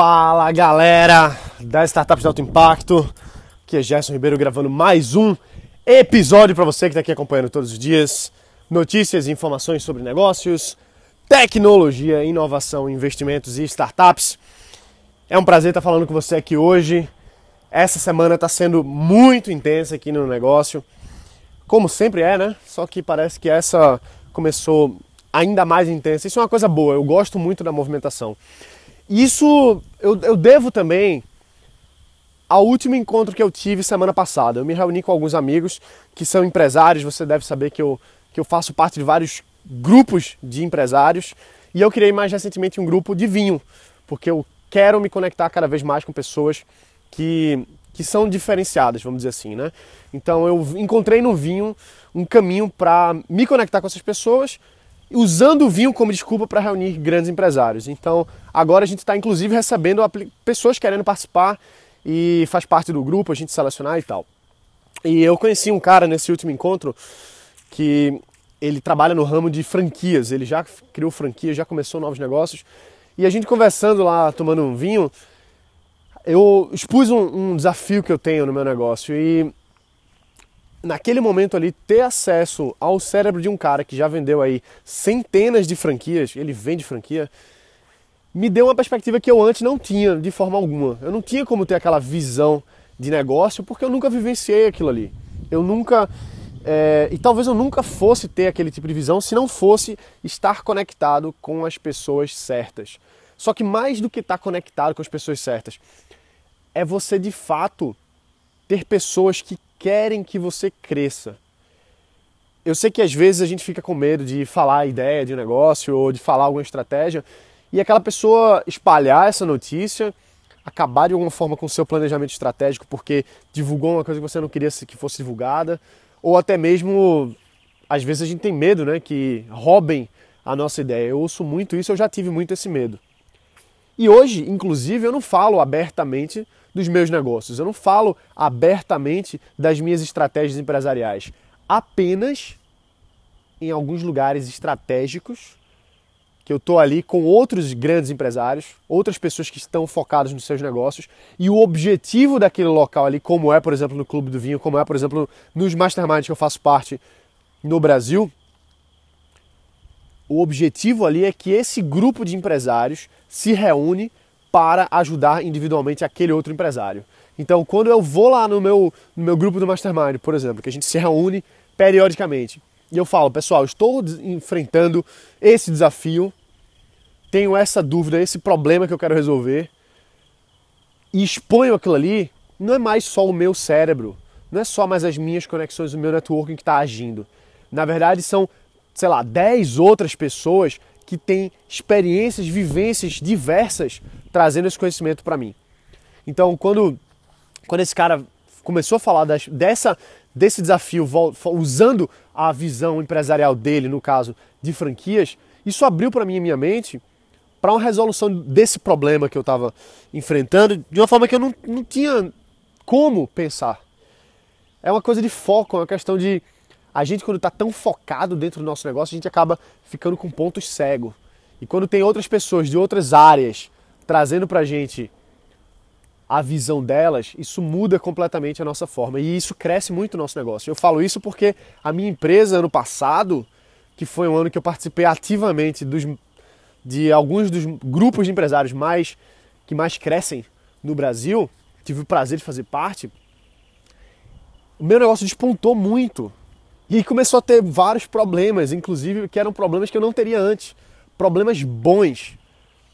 Fala galera da Startups de Alto Impacto, aqui é Gerson Ribeiro gravando mais um episódio para você que está aqui acompanhando todos os dias. Notícias e informações sobre negócios, tecnologia, inovação, investimentos e startups. É um prazer estar falando com você aqui hoje. Essa semana está sendo muito intensa aqui no negócio, como sempre é, né? Só que parece que essa começou ainda mais intensa. Isso é uma coisa boa, eu gosto muito da movimentação. Isso eu, eu devo também ao último encontro que eu tive semana passada. Eu me reuni com alguns amigos que são empresários, você deve saber que eu, que eu faço parte de vários grupos de empresários e eu criei mais recentemente um grupo de vinho, porque eu quero me conectar cada vez mais com pessoas que, que são diferenciadas, vamos dizer assim, né? Então eu encontrei no vinho um caminho para me conectar com essas pessoas usando o vinho como desculpa para reunir grandes empresários. Então, agora a gente está inclusive recebendo pessoas querendo participar e faz parte do grupo, a gente selecionar e tal. E eu conheci um cara nesse último encontro que ele trabalha no ramo de franquias, ele já criou franquia, já começou novos negócios. E a gente conversando lá, tomando um vinho, eu expus um, um desafio que eu tenho no meu negócio e naquele momento ali, ter acesso ao cérebro de um cara que já vendeu aí centenas de franquias, ele vende franquia, me deu uma perspectiva que eu antes não tinha de forma alguma. Eu não tinha como ter aquela visão de negócio porque eu nunca vivenciei aquilo ali. Eu nunca. É, e talvez eu nunca fosse ter aquele tipo de visão se não fosse estar conectado com as pessoas certas. Só que mais do que estar conectado com as pessoas certas, é você de fato ter pessoas que querem que você cresça. Eu sei que às vezes a gente fica com medo de falar a ideia de um negócio ou de falar alguma estratégia e aquela pessoa espalhar essa notícia, acabar de alguma forma com o seu planejamento estratégico porque divulgou uma coisa que você não queria que fosse divulgada, ou até mesmo às vezes a gente tem medo, né, que roubem a nossa ideia. Eu ouço muito isso, eu já tive muito esse medo. E hoje, inclusive, eu não falo abertamente dos meus negócios. Eu não falo abertamente das minhas estratégias empresariais. Apenas em alguns lugares estratégicos que eu estou ali com outros grandes empresários, outras pessoas que estão focadas nos seus negócios e o objetivo daquele local ali, como é, por exemplo, no Clube do Vinho, como é, por exemplo, nos masterminds que eu faço parte no Brasil, o objetivo ali é que esse grupo de empresários se reúne para ajudar individualmente aquele outro empresário. Então, quando eu vou lá no meu, no meu grupo do Mastermind, por exemplo, que a gente se reúne periodicamente, e eu falo, pessoal, estou enfrentando esse desafio, tenho essa dúvida, esse problema que eu quero resolver, e exponho aquilo ali, não é mais só o meu cérebro, não é só mais as minhas conexões, o meu networking que está agindo. Na verdade, são, sei lá, 10 outras pessoas que têm experiências, vivências diversas trazendo esse conhecimento para mim. Então, quando, quando esse cara começou a falar das, dessa, desse desafio, usando a visão empresarial dele, no caso de franquias, isso abriu para mim a minha mente para uma resolução desse problema que eu estava enfrentando de uma forma que eu não, não tinha como pensar. É uma coisa de foco, é uma questão de a gente quando está tão focado dentro do nosso negócio, a gente acaba ficando com pontos cegos. E quando tem outras pessoas de outras áreas trazendo para a gente a visão delas, isso muda completamente a nossa forma. E isso cresce muito o nosso negócio. Eu falo isso porque a minha empresa, ano passado, que foi um ano que eu participei ativamente dos, de alguns dos grupos de empresários mais que mais crescem no Brasil, tive o prazer de fazer parte, o meu negócio despontou muito. E começou a ter vários problemas, inclusive que eram problemas que eu não teria antes. Problemas bons.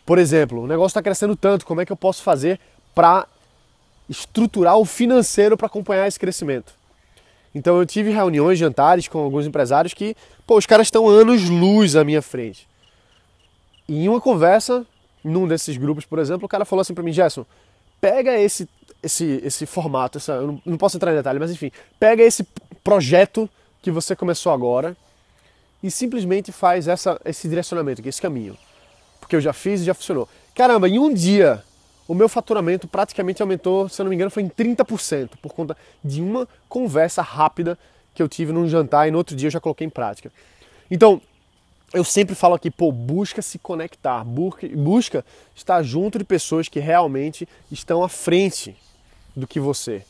Por exemplo, o negócio está crescendo tanto, como é que eu posso fazer para estruturar o financeiro para acompanhar esse crescimento? Então eu tive reuniões, jantares com alguns empresários que, pô, os caras estão anos luz à minha frente. E em uma conversa, num desses grupos, por exemplo, o cara falou assim para mim, Gerson, pega esse, esse, esse formato, essa, eu não, não posso entrar em detalhe, mas enfim, pega esse projeto que você começou agora e simplesmente faz essa, esse direcionamento, esse caminho. Porque eu já fiz e já funcionou. Caramba, em um dia o meu faturamento praticamente aumentou, se eu não me engano, foi em 30% por conta de uma conversa rápida que eu tive num jantar e no outro dia eu já coloquei em prática. Então, eu sempre falo aqui, pô, busca se conectar, busca, estar junto de pessoas que realmente estão à frente do que você.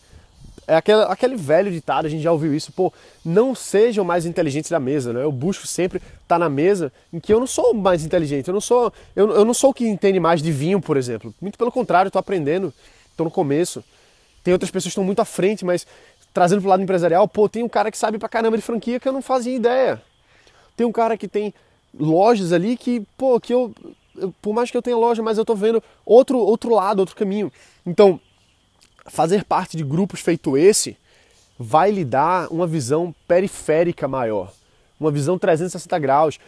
É aquele, aquele velho ditado, a gente já ouviu isso, pô, não sejam mais inteligentes da mesa, né? Eu busco sempre estar na mesa em que eu não sou mais inteligente, eu não sou, eu, eu não sou o que entende mais de vinho, por exemplo. Muito pelo contrário, estou aprendendo, estou no começo. Tem outras pessoas que estão muito à frente, mas trazendo pro lado empresarial, pô, tem um cara que sabe pra caramba de franquia que eu não fazia ideia. Tem um cara que tem lojas ali que, pô, que eu, eu, por mais que eu tenha loja, mas eu tô vendo outro, outro lado, outro caminho. Então, fazer parte de grupos feito esse vai lhe dar uma visão periférica maior, uma visão 360 graus.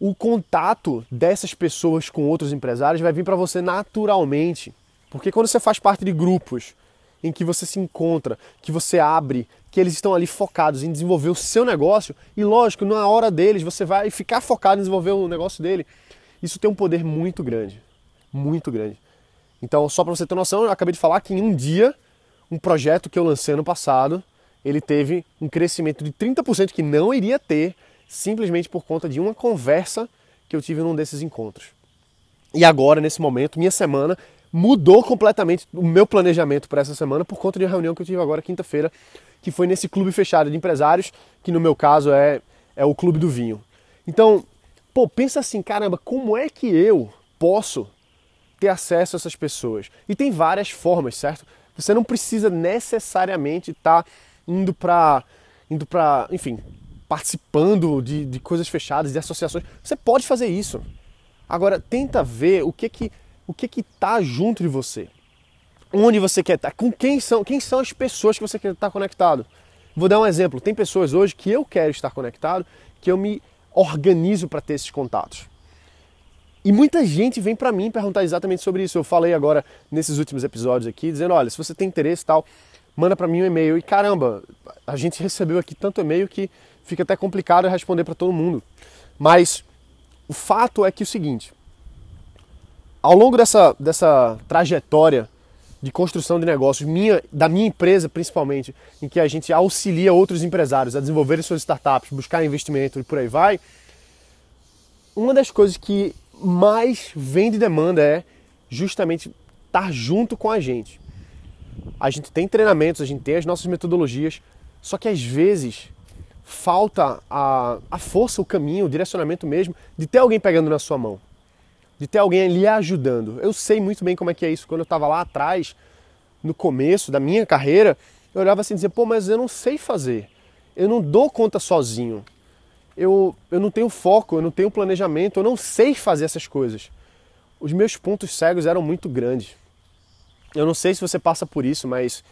O contato dessas pessoas com outros empresários vai vir para você naturalmente, porque quando você faz parte de grupos em que você se encontra, que você abre, que eles estão ali focados em desenvolver o seu negócio e lógico, na hora deles você vai ficar focado em desenvolver o negócio dele. Isso tem um poder muito grande, muito grande. Então, só para você ter noção, eu acabei de falar que em um dia, um projeto que eu lancei ano passado, ele teve um crescimento de 30% que não iria ter simplesmente por conta de uma conversa que eu tive num desses encontros. E agora, nesse momento, minha semana mudou completamente o meu planejamento para essa semana por conta de uma reunião que eu tive agora quinta-feira, que foi nesse clube fechado de empresários, que no meu caso é, é o Clube do Vinho. Então, pô, pensa assim, caramba, como é que eu posso ter acesso a essas pessoas? E tem várias formas, certo? Você não precisa necessariamente estar tá indo para, indo para, enfim, participando de, de coisas fechadas, de associações. Você pode fazer isso. Agora, tenta ver o que que o que que tá junto de você. Onde você quer estar, tá, com quem são, quem são as pessoas que você quer estar conectado. Vou dar um exemplo. Tem pessoas hoje que eu quero estar conectado, que eu me organizo para ter esses contatos. E muita gente vem para mim perguntar exatamente sobre isso. Eu falei agora nesses últimos episódios aqui, dizendo, olha, se você tem interesse e tal, manda para mim um e-mail. E caramba, a gente recebeu aqui tanto e-mail que fica até complicado responder para todo mundo. Mas o fato é que é o seguinte, ao longo dessa, dessa trajetória de construção de negócios, minha, da minha empresa principalmente, em que a gente auxilia outros empresários a desenvolverem suas startups, buscar investimento e por aí vai, uma das coisas que mais vem de demanda é justamente estar junto com a gente. A gente tem treinamentos, a gente tem as nossas metodologias, só que às vezes falta a, a força, o caminho, o direcionamento mesmo de ter alguém pegando na sua mão de ter alguém lhe ajudando. Eu sei muito bem como é que é isso. Quando eu estava lá atrás, no começo da minha carreira, eu olhava assim e dizia, pô, mas eu não sei fazer. Eu não dou conta sozinho. Eu, eu não tenho foco, eu não tenho planejamento, eu não sei fazer essas coisas. Os meus pontos cegos eram muito grandes. Eu não sei se você passa por isso, mas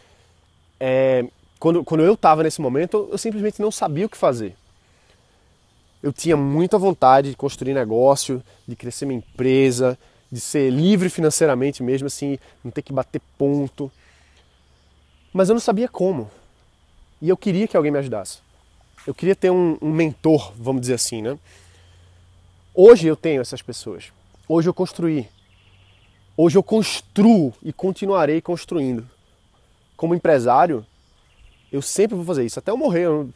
é, quando, quando eu estava nesse momento, eu simplesmente não sabia o que fazer eu tinha muita vontade de construir negócio, de crescer minha empresa, de ser livre financeiramente mesmo, assim, não ter que bater ponto. Mas eu não sabia como. E eu queria que alguém me ajudasse. Eu queria ter um, um mentor, vamos dizer assim, né? Hoje eu tenho essas pessoas. Hoje eu construí. Hoje eu construo e continuarei construindo. Como empresário, eu sempre vou fazer isso, até eu morrer. Eu,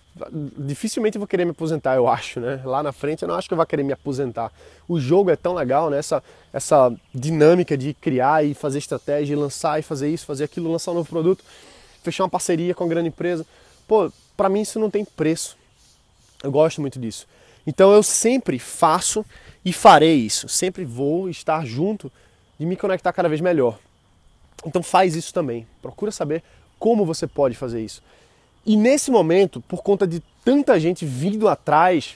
dificilmente vou querer me aposentar, eu acho, né? Lá na frente eu não acho que eu vou querer me aposentar. O jogo é tão legal, né? Essa, essa dinâmica de criar e fazer estratégia, e lançar e fazer isso, fazer aquilo, lançar um novo produto, fechar uma parceria com uma grande empresa. Pô, para mim isso não tem preço. Eu gosto muito disso. Então eu sempre faço e farei isso. Sempre vou estar junto de me conectar cada vez melhor. Então faz isso também. Procura saber como você pode fazer isso. E nesse momento, por conta de tanta gente vindo atrás,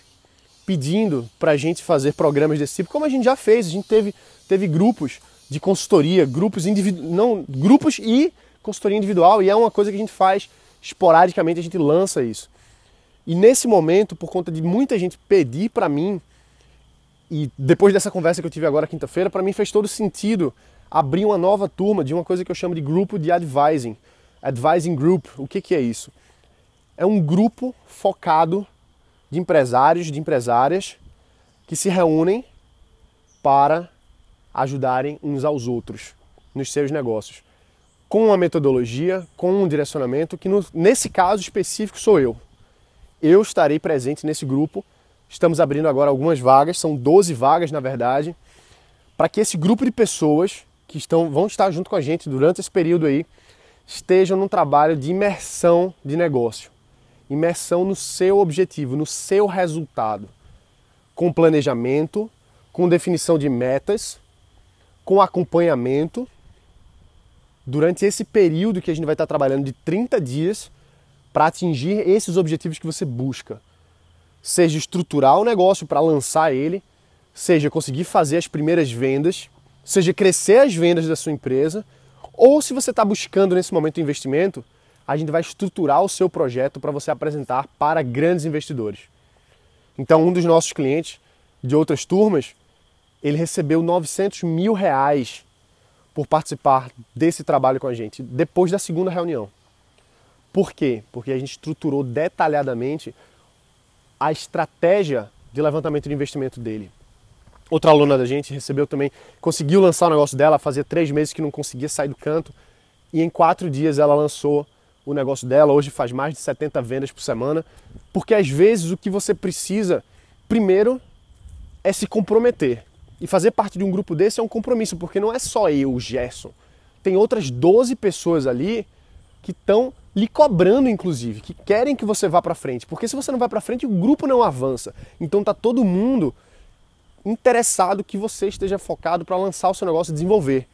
pedindo para a gente fazer programas desse tipo, como a gente já fez, a gente teve, teve grupos de consultoria, grupos individu não grupos e consultoria individual, e é uma coisa que a gente faz esporadicamente, a gente lança isso. E nesse momento, por conta de muita gente pedir para mim, e depois dessa conversa que eu tive agora quinta-feira, para mim fez todo sentido abrir uma nova turma de uma coisa que eu chamo de grupo de advising. Advising Group, o que, que é isso? é um grupo focado de empresários, de empresárias que se reúnem para ajudarem uns aos outros nos seus negócios, com uma metodologia, com um direcionamento que no, nesse caso específico sou eu. Eu estarei presente nesse grupo, estamos abrindo agora algumas vagas, são 12 vagas na verdade, para que esse grupo de pessoas que estão, vão estar junto com a gente durante esse período aí estejam num trabalho de imersão de negócio. Imersão no seu objetivo, no seu resultado. Com planejamento, com definição de metas, com acompanhamento. Durante esse período que a gente vai estar trabalhando de 30 dias para atingir esses objetivos que você busca. Seja estruturar o negócio para lançar ele, seja conseguir fazer as primeiras vendas, seja crescer as vendas da sua empresa, ou se você está buscando nesse momento investimento, a gente vai estruturar o seu projeto para você apresentar para grandes investidores. Então, um dos nossos clientes de outras turmas, ele recebeu 900 mil reais por participar desse trabalho com a gente, depois da segunda reunião. Por quê? Porque a gente estruturou detalhadamente a estratégia de levantamento de investimento dele. Outra aluna da gente recebeu também, conseguiu lançar o negócio dela, fazia três meses que não conseguia sair do canto, e em quatro dias ela lançou o negócio dela, hoje faz mais de 70 vendas por semana, porque às vezes o que você precisa, primeiro, é se comprometer. E fazer parte de um grupo desse é um compromisso, porque não é só eu, o Gerson. Tem outras 12 pessoas ali que estão lhe cobrando, inclusive, que querem que você vá para frente. Porque se você não vai para frente, o grupo não avança. Então tá todo mundo interessado que você esteja focado para lançar o seu negócio e desenvolver.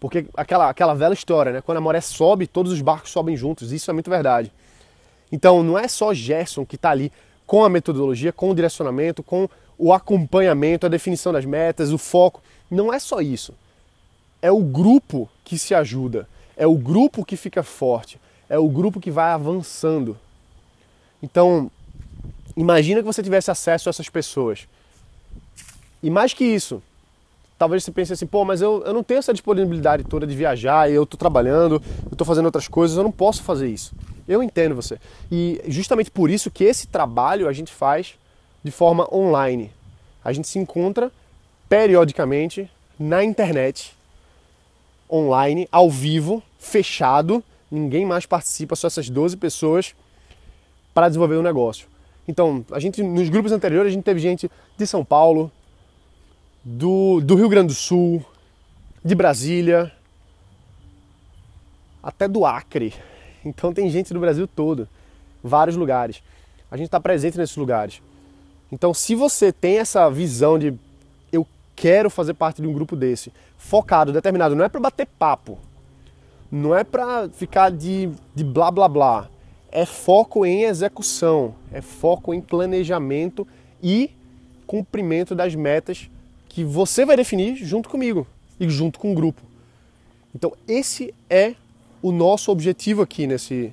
Porque aquela, aquela velha história, né? Quando a maré sobe, todos os barcos sobem juntos. Isso é muito verdade. Então não é só Gerson que está ali com a metodologia, com o direcionamento, com o acompanhamento, a definição das metas, o foco. Não é só isso. É o grupo que se ajuda, é o grupo que fica forte, é o grupo que vai avançando. Então, imagina que você tivesse acesso a essas pessoas. E mais que isso, talvez você pense assim, pô, mas eu, eu não tenho essa disponibilidade toda de viajar, eu estou trabalhando, eu estou fazendo outras coisas, eu não posso fazer isso. Eu entendo você. E justamente por isso que esse trabalho a gente faz de forma online. A gente se encontra periodicamente na internet, online, ao vivo, fechado, ninguém mais participa, só essas 12 pessoas para desenvolver o um negócio. Então, a gente nos grupos anteriores a gente teve gente de São Paulo, do, do Rio Grande do Sul, de Brasília, até do Acre. Então tem gente do Brasil todo, vários lugares. A gente está presente nesses lugares. Então, se você tem essa visão de eu quero fazer parte de um grupo desse, focado, determinado, não é para bater papo, não é para ficar de, de blá blá blá, é foco em execução, é foco em planejamento e cumprimento das metas que você vai definir junto comigo e junto com o grupo. Então, esse é o nosso objetivo aqui nesse,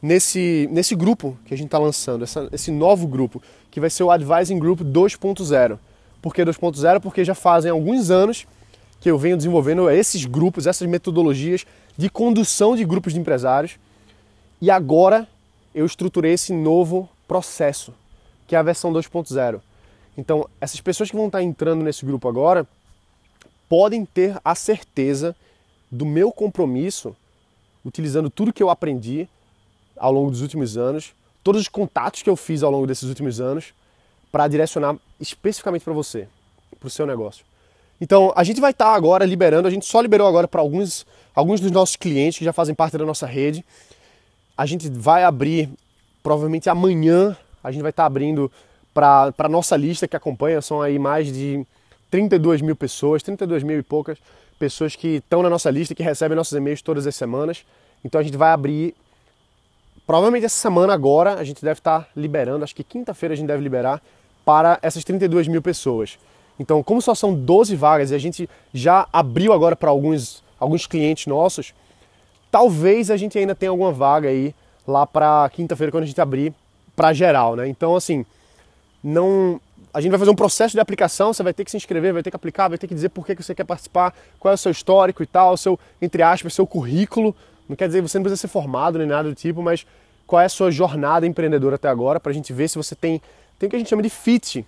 nesse, nesse grupo que a gente está lançando, essa, esse novo grupo, que vai ser o Advising Group 2.0. Por que 2.0? Porque já fazem alguns anos que eu venho desenvolvendo esses grupos, essas metodologias de condução de grupos de empresários e agora eu estruturei esse novo processo, que é a versão 2.0. Então, essas pessoas que vão estar entrando nesse grupo agora podem ter a certeza do meu compromisso, utilizando tudo que eu aprendi ao longo dos últimos anos, todos os contatos que eu fiz ao longo desses últimos anos, para direcionar especificamente para você, para o seu negócio. Então, a gente vai estar agora liberando, a gente só liberou agora para alguns, alguns dos nossos clientes que já fazem parte da nossa rede. A gente vai abrir, provavelmente amanhã, a gente vai estar abrindo para a nossa lista que acompanha, são aí mais de 32 mil pessoas, 32 mil e poucas pessoas que estão na nossa lista, que recebem nossos e-mails todas as semanas. Então a gente vai abrir, provavelmente essa semana agora, a gente deve estar liberando, acho que quinta-feira a gente deve liberar, para essas 32 mil pessoas. Então, como só são 12 vagas e a gente já abriu agora para alguns, alguns clientes nossos, talvez a gente ainda tenha alguma vaga aí lá para quinta-feira quando a gente abrir para geral, né? Então, assim, não a gente vai fazer um processo de aplicação, você vai ter que se inscrever, vai ter que aplicar, vai ter que dizer por que você quer participar, qual é o seu histórico e tal, o seu, entre aspas, seu currículo. Não quer dizer você não precisa ser formado nem nada do tipo, mas qual é a sua jornada empreendedora até agora, para a gente ver se você tem, tem o que a gente chama de fit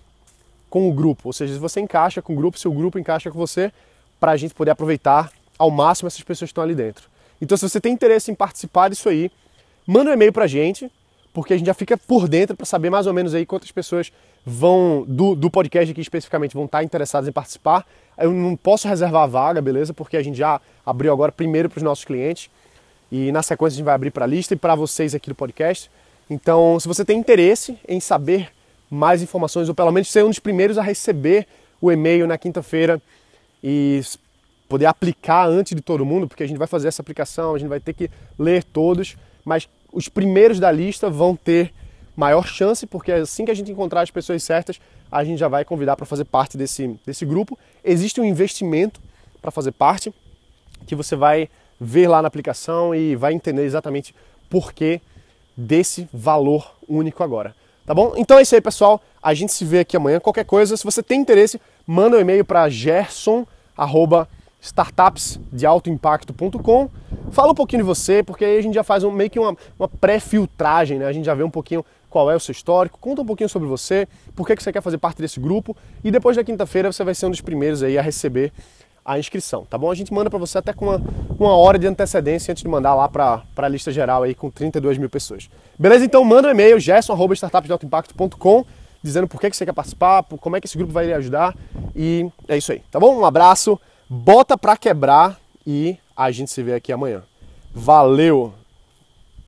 com o grupo, ou seja, se você encaixa com o grupo, se o grupo encaixa com você, para a gente poder aproveitar ao máximo essas pessoas que estão ali dentro. Então, se você tem interesse em participar disso aí, manda um e-mail para a gente, porque a gente já fica por dentro para saber mais ou menos aí quantas pessoas vão do, do podcast aqui especificamente vão estar interessadas em participar. Eu não posso reservar a vaga, beleza? Porque a gente já abriu agora primeiro para os nossos clientes e na sequência a gente vai abrir para a lista e para vocês aqui do podcast. Então, se você tem interesse em saber mais informações ou pelo menos ser um dos primeiros a receber o e-mail na quinta-feira e poder aplicar antes de todo mundo, porque a gente vai fazer essa aplicação, a gente vai ter que ler todos, mas os primeiros da lista vão ter maior chance, porque assim que a gente encontrar as pessoas certas, a gente já vai convidar para fazer parte desse, desse grupo. Existe um investimento para fazer parte, que você vai ver lá na aplicação e vai entender exatamente por que desse valor único agora. Tá bom? Então é isso aí, pessoal. A gente se vê aqui amanhã. Qualquer coisa, se você tem interesse, manda um e-mail para gerson@startupsdealtoimpacto.com. Fala um pouquinho de você, porque aí a gente já faz um, meio que uma, uma pré-filtragem, né? A gente já vê um pouquinho qual é o seu histórico, conta um pouquinho sobre você, por que, que você quer fazer parte desse grupo e depois da quinta-feira você vai ser um dos primeiros aí a receber a inscrição, tá bom? A gente manda para você até com uma, uma hora de antecedência antes de mandar lá para a lista geral aí com 32 mil pessoas. Beleza? Então manda um e-mail, gerson.startupsdealtoimpacto.com dizendo por que, que você quer participar, como é que esse grupo vai lhe ajudar e é isso aí, tá bom? Um abraço, bota para quebrar e a gente se vê aqui amanhã. Valeu!